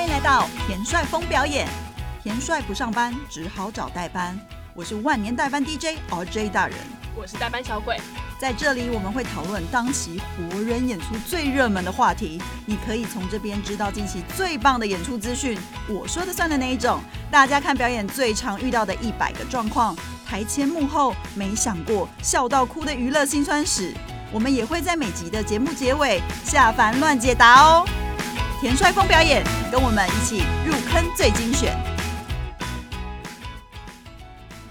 欢迎来到田帅峰表演。田帅不上班，只好找代班。我是万年代班 DJ RJ 大人，我是代班小鬼。在这里我们会讨论当期活人演出最热门的话题，你可以从这边知道近期最棒的演出资讯。我说的算的那一种，大家看表演最常遇到的一百个状况，台前幕后没想过笑到哭的娱乐辛酸史。我们也会在每集的节目结尾下凡乱解答哦。田帅峰表演，跟我们一起入坑最精选。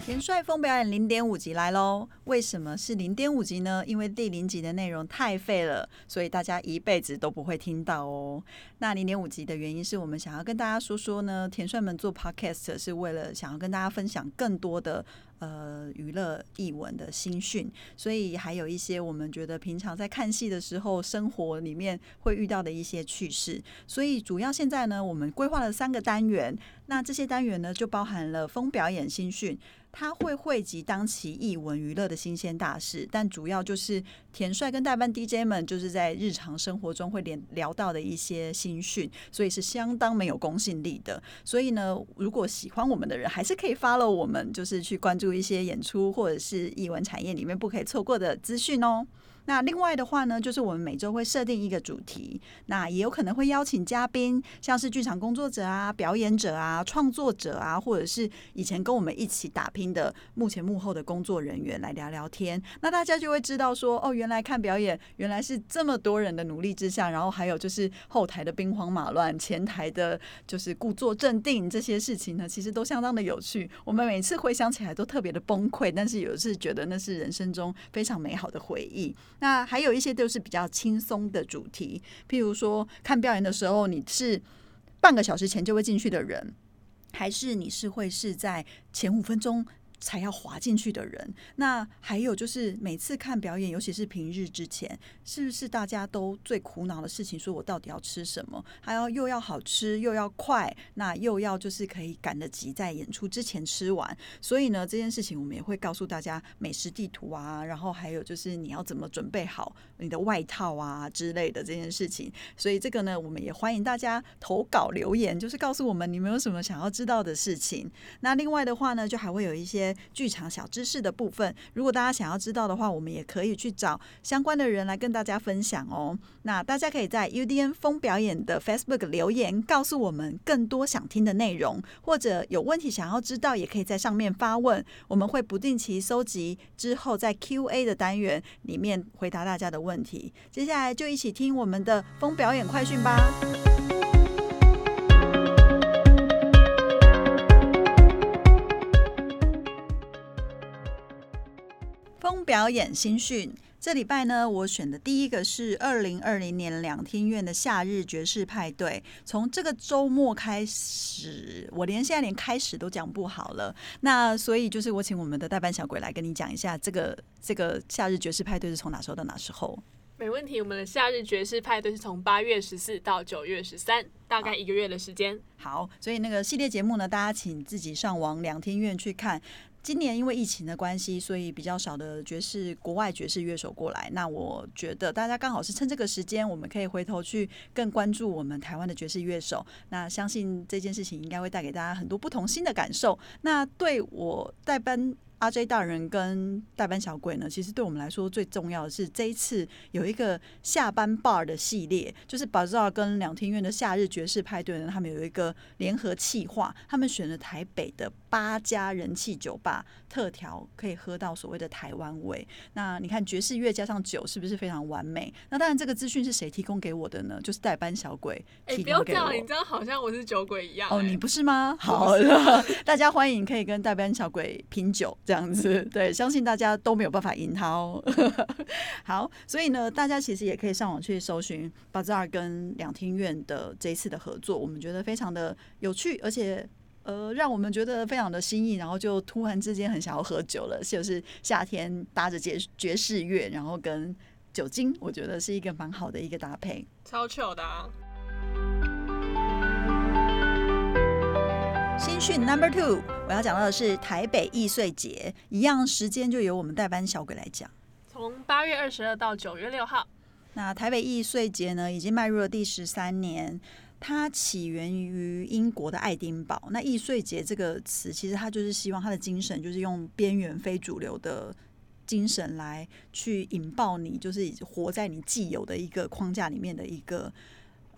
田帅风表演零点五集来喽！为什么是零点五集呢？因为第零集的内容太废了，所以大家一辈子都不会听到哦。那零点五集的原因是我们想要跟大家说说呢，田帅们做 podcast 是为了想要跟大家分享更多的。呃，娱乐译文的新讯，所以还有一些我们觉得平常在看戏的时候，生活里面会遇到的一些趣事。所以主要现在呢，我们规划了三个单元，那这些单元呢，就包含了风表演新讯。它会汇集当期艺文娱乐的新鲜大事，但主要就是田帅跟代班 DJ 们就是在日常生活中会连聊到的一些新讯，所以是相当没有公信力的。所以呢，如果喜欢我们的人，还是可以 follow 我们，就是去关注一些演出或者是艺文产业里面不可以错过的资讯哦。那另外的话呢，就是我们每周会设定一个主题，那也有可能会邀请嘉宾，像是剧场工作者啊、表演者啊、创作者啊，或者是以前跟我们一起打拼的幕前幕后的工作人员来聊聊天。那大家就会知道说，哦，原来看表演原来是这么多人的努力之下，然后还有就是后台的兵荒马乱，前台的就是故作镇定这些事情呢，其实都相当的有趣。我们每次回想起来都特别的崩溃，但是有一次觉得那是人生中非常美好的回忆。那还有一些都是比较轻松的主题，譬如说看表演的时候，你是半个小时前就会进去的人，还是你是会是在前五分钟？才要滑进去的人，那还有就是每次看表演，尤其是平日之前，是不是大家都最苦恼的事情？说我到底要吃什么？还要又要好吃，又要快，那又要就是可以赶得及在演出之前吃完。所以呢，这件事情我们也会告诉大家美食地图啊，然后还有就是你要怎么准备好你的外套啊之类的这件事情。所以这个呢，我们也欢迎大家投稿留言，就是告诉我们你们有什么想要知道的事情。那另外的话呢，就还会有一些。剧场小知识的部分，如果大家想要知道的话，我们也可以去找相关的人来跟大家分享哦。那大家可以在 UDN 风表演的 Facebook 留言，告诉我们更多想听的内容，或者有问题想要知道，也可以在上面发问，我们会不定期收集，之后在 Q&A 的单元里面回答大家的问题。接下来就一起听我们的风表演快讯吧。风表演新讯，这礼拜呢，我选的第一个是二零二零年两厅院的夏日爵士派对。从这个周末开始，我连现在连开始都讲不好了。那所以就是我请我们的代班小鬼来跟你讲一下，这个这个夏日爵士派对是从哪时候到哪时候？没问题，我们的夏日爵士派对是从八月十四到九月十三，大概一个月的时间。好，所以那个系列节目呢，大家请自己上网两天院去看。今年因为疫情的关系，所以比较少的爵士国外爵士乐手过来。那我觉得大家刚好是趁这个时间，我们可以回头去更关注我们台湾的爵士乐手。那相信这件事情应该会带给大家很多不同新的感受。那对我代班。阿 J 大人跟代班小鬼呢，其实对我们来说最重要的是这一次有一个下班 bar 的系列，就是宝藏跟两厅院的夏日爵士派对呢，他们有一个联合企划，他们选了台北的八家人气酒吧，特调可以喝到所谓的台湾味。那你看爵士乐加上酒，是不是非常完美？那当然，这个资讯是谁提供给我的呢？就是代班小鬼提供给我。你这样好像我是酒鬼一样。哦，你不是吗？好了，大家欢迎可以跟代班小鬼品酒。这样子，对，相信大家都没有办法赢他哦。好，所以呢，大家其实也可以上网去搜寻巴扎尔跟两厅院的这一次的合作，我们觉得非常的有趣，而且呃，让我们觉得非常的新意，然后就突然之间很想要喝酒了，就是夏天搭着爵爵士乐，然后跟酒精，我觉得是一个蛮好的一个搭配，超糗的。新讯 Number Two，我要讲到的是台北易碎节，一样时间就由我们代班小鬼来讲。从八月二十二到九月六号，那台北易碎节呢，已经迈入了第十三年。它起源于英国的爱丁堡。那易碎节这个词，其实它就是希望它的精神就是用边缘非主流的精神来去引爆你，就是活在你既有的一个框架里面的一个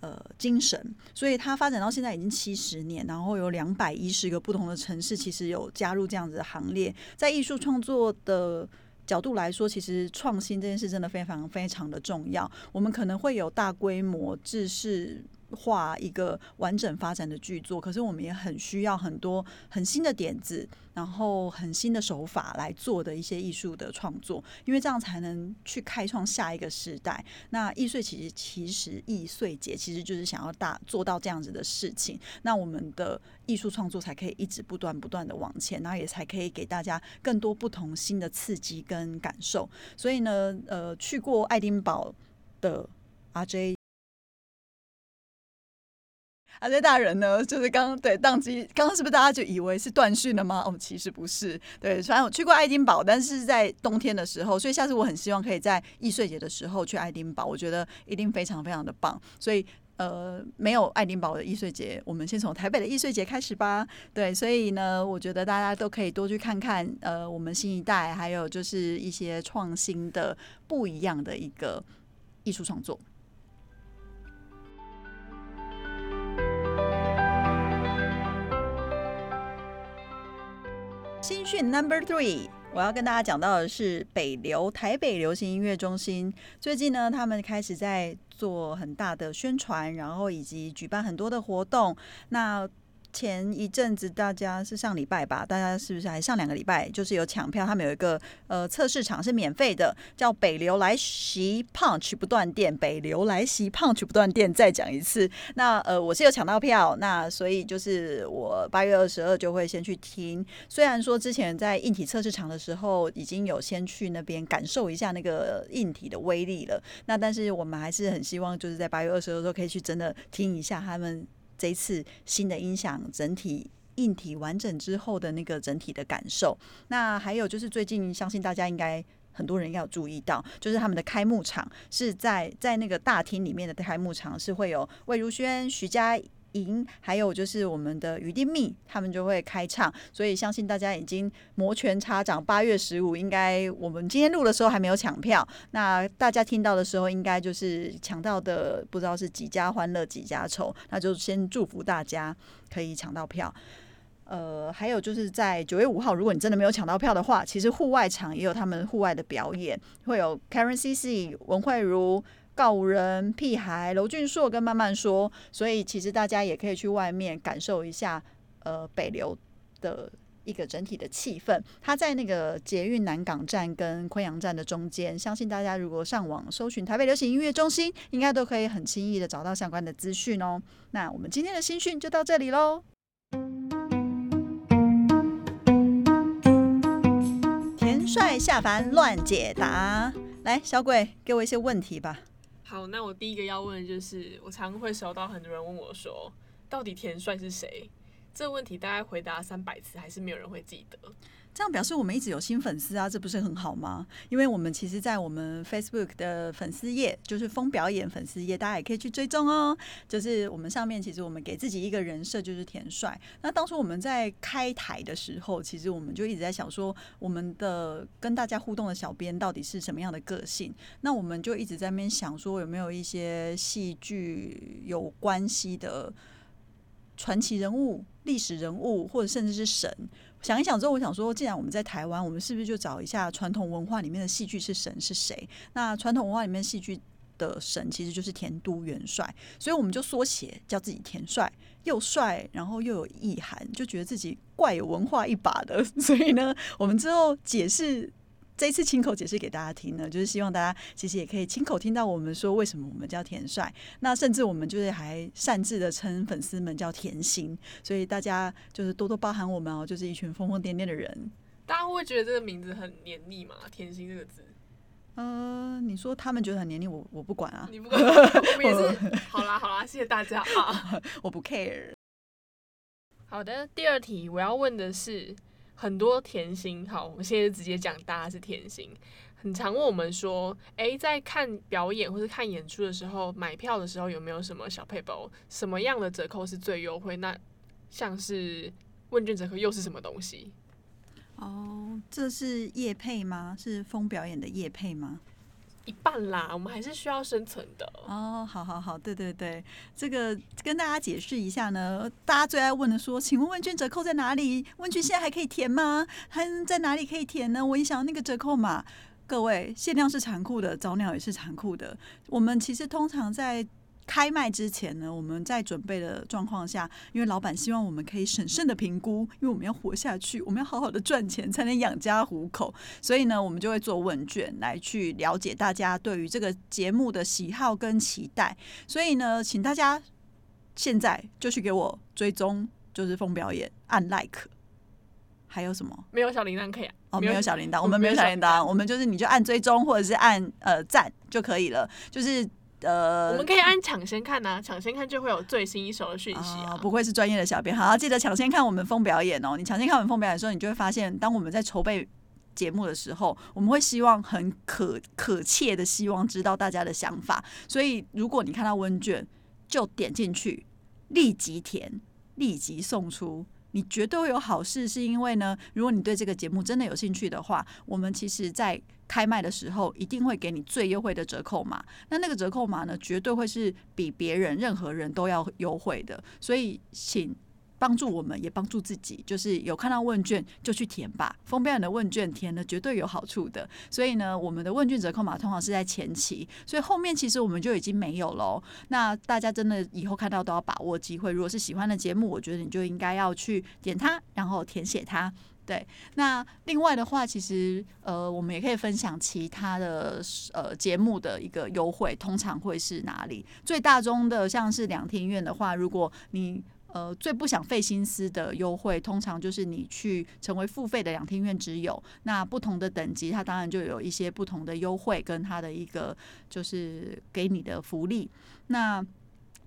呃精神。所以它发展到现在已经七十年，然后有两百一十个不同的城市，其实有加入这样子的行列，在艺术创作的。角度来说，其实创新这件事真的非常非常的重要。我们可能会有大规模制式化一个完整发展的剧作，可是我们也很需要很多很新的点子。然后很新的手法来做的一些艺术的创作，因为这样才能去开创下一个时代。那易碎其实其实易碎节其实就是想要大做到这样子的事情，那我们的艺术创作才可以一直不断不断的往前，然后也才可以给大家更多不同新的刺激跟感受。所以呢，呃，去过爱丁堡的 RJ。啊，这大人呢，就是刚刚对宕机，刚刚是不是大家就以为是断讯了吗？哦，其实不是。对，虽然我去过爱丁堡，但是在冬天的时候，所以下次我很希望可以在易碎节的时候去爱丁堡，我觉得一定非常非常的棒。所以，呃，没有爱丁堡的易碎节，我们先从台北的易碎节开始吧。对，所以呢，我觉得大家都可以多去看看，呃，我们新一代，还有就是一些创新的、不一样的一个艺术创作。讯 Number Three，我要跟大家讲到的是北流台北流行音乐中心。最近呢，他们开始在做很大的宣传，然后以及举办很多的活动。那前一阵子，大家是上礼拜吧？大家是不是还上两个礼拜？就是有抢票，他们有一个呃测试场是免费的，叫北流来袭 Punch 不断电。北流来袭 Punch 不断电，再讲一次。那呃，我是有抢到票，那所以就是我八月二十二就会先去听。虽然说之前在硬体测试场的时候已经有先去那边感受一下那个硬体的威力了，那但是我们还是很希望就是在八月二十二的时候可以去真的听一下他们。这一次新的音响整体硬体完整之后的那个整体的感受，那还有就是最近相信大家应该很多人要注意到，就是他们的开幕场是在在那个大厅里面的开幕场是会有魏如萱、徐佳。赢，还有就是我们的雨滴蜜，他们就会开唱，所以相信大家已经摩拳擦掌。八月十五，应该我们今天录的时候还没有抢票，那大家听到的时候，应该就是抢到的，不知道是几家欢乐几家愁，那就先祝福大家可以抢到票。呃，还有就是在九月五号，如果你真的没有抢到票的话，其实户外场也有他们户外的表演，会有 Karen C C、文慧茹。告人、屁孩、娄俊硕跟慢慢说，所以其实大家也可以去外面感受一下，呃，北流的一个整体的气氛。它在那个捷运南港站跟昆阳站的中间，相信大家如果上网搜寻台北流行音乐中心，应该都可以很轻易的找到相关的资讯哦。那我们今天的新讯就到这里喽。田帅下凡乱解答，来，小鬼给我一些问题吧。好，那我第一个要问的就是，我常会收到很多人问我说，到底田帅是谁？这个问题大概回答三百次，还是没有人会记得。这样表示我们一直有新粉丝啊，这不是很好吗？因为我们其实，在我们 Facebook 的粉丝页，就是风表演粉丝页，大家也可以去追踪哦。就是我们上面其实我们给自己一个人设，就是田帅。那当初我们在开台的时候，其实我们就一直在想说，我们的跟大家互动的小编到底是什么样的个性？那我们就一直在那边想说，有没有一些戏剧有关系的传奇人物、历史人物，或者甚至是神。想一想之后，我想说，既然我们在台湾，我们是不是就找一下传统文化里面的戏剧是神是谁？那传统文化里面戏剧的神其实就是田都元帅，所以我们就缩写叫自己田帅，又帅，然后又有意涵，就觉得自己怪有文化一把的。所以呢，我们之后解释。这一次亲口解释给大家听呢，就是希望大家其实也可以亲口听到我们说为什么我们叫田帅。那甚至我们就是还擅自的称粉丝们叫甜心，所以大家就是多多包涵我们哦，就是一群疯疯癫癫的人。大家会觉得这个名字很黏腻吗？甜心这个字，呃，你说他们觉得很黏腻，我我不管啊，你不管，我们也是。好啦好啦，谢谢大家啊，我不 care。好的，第二题我要问的是。很多甜心，好，我们现在直接讲大家是甜心。很常问我们说，诶，在看表演或是看演出的时候，买票的时候有没有什么小配包？什么样的折扣是最优惠？那像是问卷折扣又是什么东西？哦，这是叶配吗？是风表演的叶配吗？一半啦，我们还是需要生存的。哦，好好好，对对对，这个跟大家解释一下呢，大家最爱问的说，请问问卷折扣在哪里？问卷现在还可以填吗？还在哪里可以填呢？我一想那个折扣码。各位，限量是残酷的，早鸟也是残酷的。我们其实通常在。开卖之前呢，我们在准备的状况下，因为老板希望我们可以审慎的评估，因为我们要活下去，我们要好好的赚钱才能养家糊口，所以呢，我们就会做问卷来去了解大家对于这个节目的喜好跟期待。所以呢，请大家现在就去给我追踪，就是风表演按 like，还有什么？没有小铃铛可以啊？哦，没有小铃铛，我们没有小铃铛，我们就是你就按追踪或者是按呃赞就可以了，就是。呃，我们可以按抢先看呐，抢先看就会有最新一手的讯息啊。不愧是专业的小编，好，记得抢先看我们风表演哦。你抢先看我们风表演的时候，你就会发现，当我们在筹备节目的时候，我们会希望很可可切的希望知道大家的想法。所以，如果你看到问卷，就点进去，立即填，立即送出。你绝对会有好事，是因为呢，如果你对这个节目真的有兴趣的话，我们其实在开卖的时候一定会给你最优惠的折扣码。那那个折扣码呢，绝对会是比别人任何人都要优惠的。所以，请。帮助我们，也帮助自己。就是有看到问卷就去填吧，封面的问卷填了绝对有好处的。所以呢，我们的问卷折扣码通常是在前期，所以后面其实我们就已经没有了。那大家真的以后看到都要把握机会。如果是喜欢的节目，我觉得你就应该要去点它，然后填写它。对，那另外的话，其实呃，我们也可以分享其他的呃节目的一个优惠，通常会是哪里？最大宗的像是两天院的话，如果你呃，最不想费心思的优惠，通常就是你去成为付费的两厅院之友。那不同的等级，它当然就有一些不同的优惠，跟它的一个就是给你的福利。那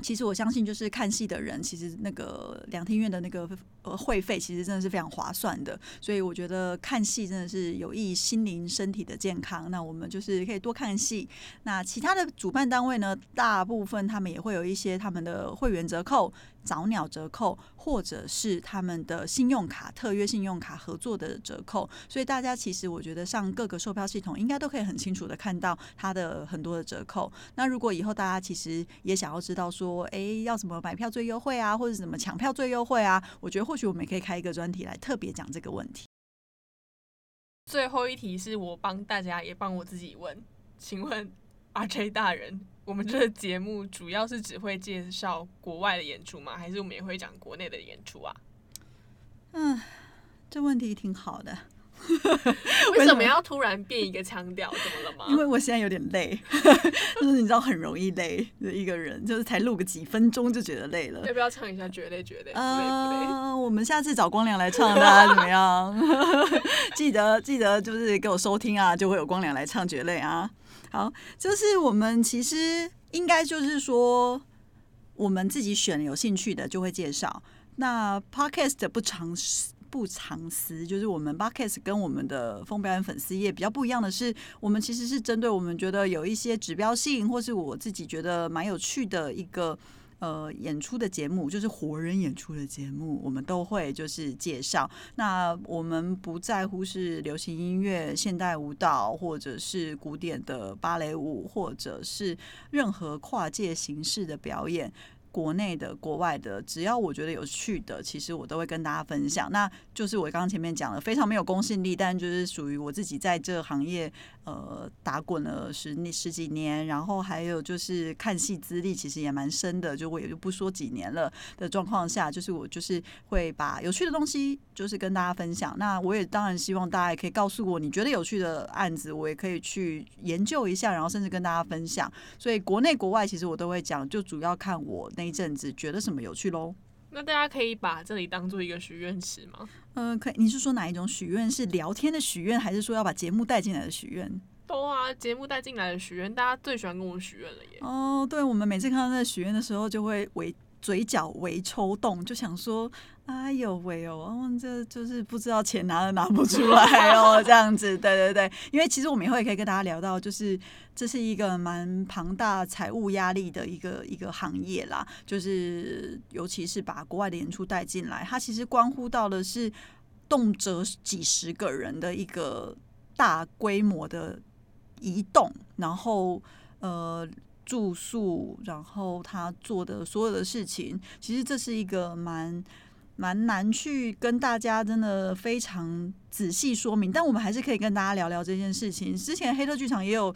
其实我相信，就是看戏的人，其实那个两厅院的那个呃会费，其实真的是非常划算的。所以我觉得看戏真的是有益心灵身体的健康。那我们就是可以多看戏。那其他的主办单位呢，大部分他们也会有一些他们的会员折扣。早鸟折扣，或者是他们的信用卡特约信用卡合作的折扣，所以大家其实我觉得上各个售票系统应该都可以很清楚的看到它的很多的折扣。那如果以后大家其实也想要知道说，哎，要怎么买票最优惠啊，或者怎么抢票最优惠啊，我觉得会许我们也可以开一个专题来特别讲这个问题。最后一题是我帮大家也帮我自己问，请问 RJ 大人。我们这个节目主要是只会介绍国外的演出吗？还是我们也会讲国内的演出啊？嗯，这问题挺好的。为什么要突然变一个腔调？怎么了吗？因为我现在有点累，就是你知道很容易累的一个人，就是才录个几分钟就觉得累了。要不要唱一下《绝累绝累》？啊，我们下次找光良来唱，大 家怎么样？记得记得，就是给我收听啊，就会有光良来唱《绝累》啊。好，就是我们其实应该就是说，我们自己选有兴趣的就会介绍。那 podcast 不常不常思，就是我们 Buckets 跟我们的风表演粉丝页比较不一样的是，我们其实是针对我们觉得有一些指标性，或是我自己觉得蛮有趣的一个。呃，演出的节目就是活人演出的节目，我们都会就是介绍。那我们不在乎是流行音乐、现代舞蹈，或者是古典的芭蕾舞，或者是任何跨界形式的表演。国内的、国外的，只要我觉得有趣的，其实我都会跟大家分享。那就是我刚刚前面讲的，非常没有公信力，但就是属于我自己在这个行业呃打滚了十十几年，然后还有就是看戏资历其实也蛮深的，就我也就不说几年了的状况下，就是我就是会把有趣的东西就是跟大家分享。那我也当然希望大家也可以告诉我你觉得有趣的案子，我也可以去研究一下，然后甚至跟大家分享。所以国内国外其实我都会讲，就主要看我那。一阵子觉得什么有趣喽？那大家可以把这里当做一个许愿池吗？嗯，可以。你是说哪一种许愿？是聊天的许愿，还是说要把节目带进来的许愿？都啊，节目带进来的许愿，大家最喜欢跟我许愿了耶。哦，对，我们每次看到那许愿的时候，就会为嘴角微抽动，就想说。哎呦喂哦，这就是不知道钱拿都拿不出来哦，这样子，对对对，因为其实我们以后也可以跟大家聊到，就是这是一个蛮庞大财务压力的一个一个行业啦，就是尤其是把国外的演出带进来，它其实关乎到的是动辄几十个人的一个大规模的移动，然后呃住宿，然后他做的所有的事情，其实这是一个蛮。蛮难去跟大家真的非常仔细说明，但我们还是可以跟大家聊聊这件事情。之前黑特剧场也有。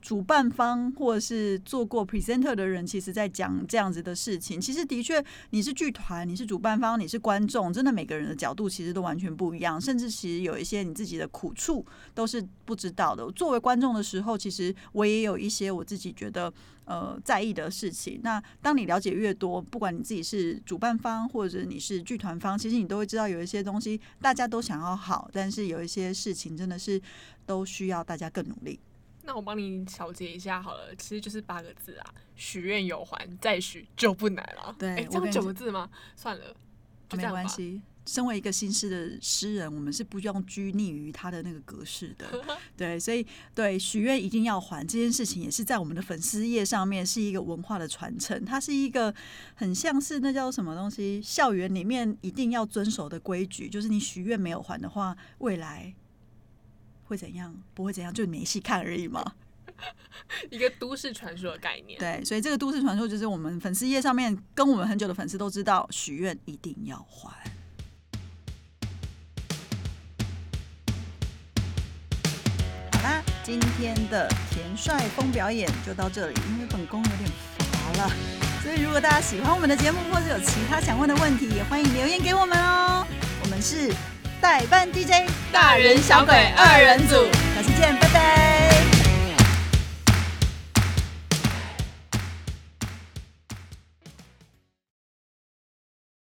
主办方或者是做过 presenter 的人，其实在讲这样子的事情。其实的确，你是剧团，你是主办方，你是观众，真的每个人的角度其实都完全不一样。甚至其实有一些你自己的苦处都是不知道的。作为观众的时候，其实我也有一些我自己觉得呃在意的事情。那当你了解越多，不管你自己是主办方或者你是剧团方，其实你都会知道有一些东西大家都想要好，但是有一些事情真的是都需要大家更努力。那我帮你小结一下好了，其实就是八个字啊，许愿有还，再许就不难了。对，这样九个字吗？算了，没关系。身为一个新诗的诗人，我们是不用拘泥于他的那个格式的。对，所以对许愿一定要还这件事情，也是在我们的粉丝页上面是一个文化的传承。它是一个很像是那叫什么东西，校园里面一定要遵守的规矩，就是你许愿没有还的话，未来。会怎样？不会怎样，就没戏看而已嘛。一个都市传说的概念。对，所以这个都市传说就是我们粉丝页上面跟我们很久的粉丝都知道，许愿一定要还。好啦，今天的田帅峰表演就到这里，因为本宫有点乏了，所以如果大家喜欢我们的节目，或者有其他想问的问题，也欢迎留言给我们哦。我们是。代班 DJ，大人小鬼二人组，下次见，拜拜。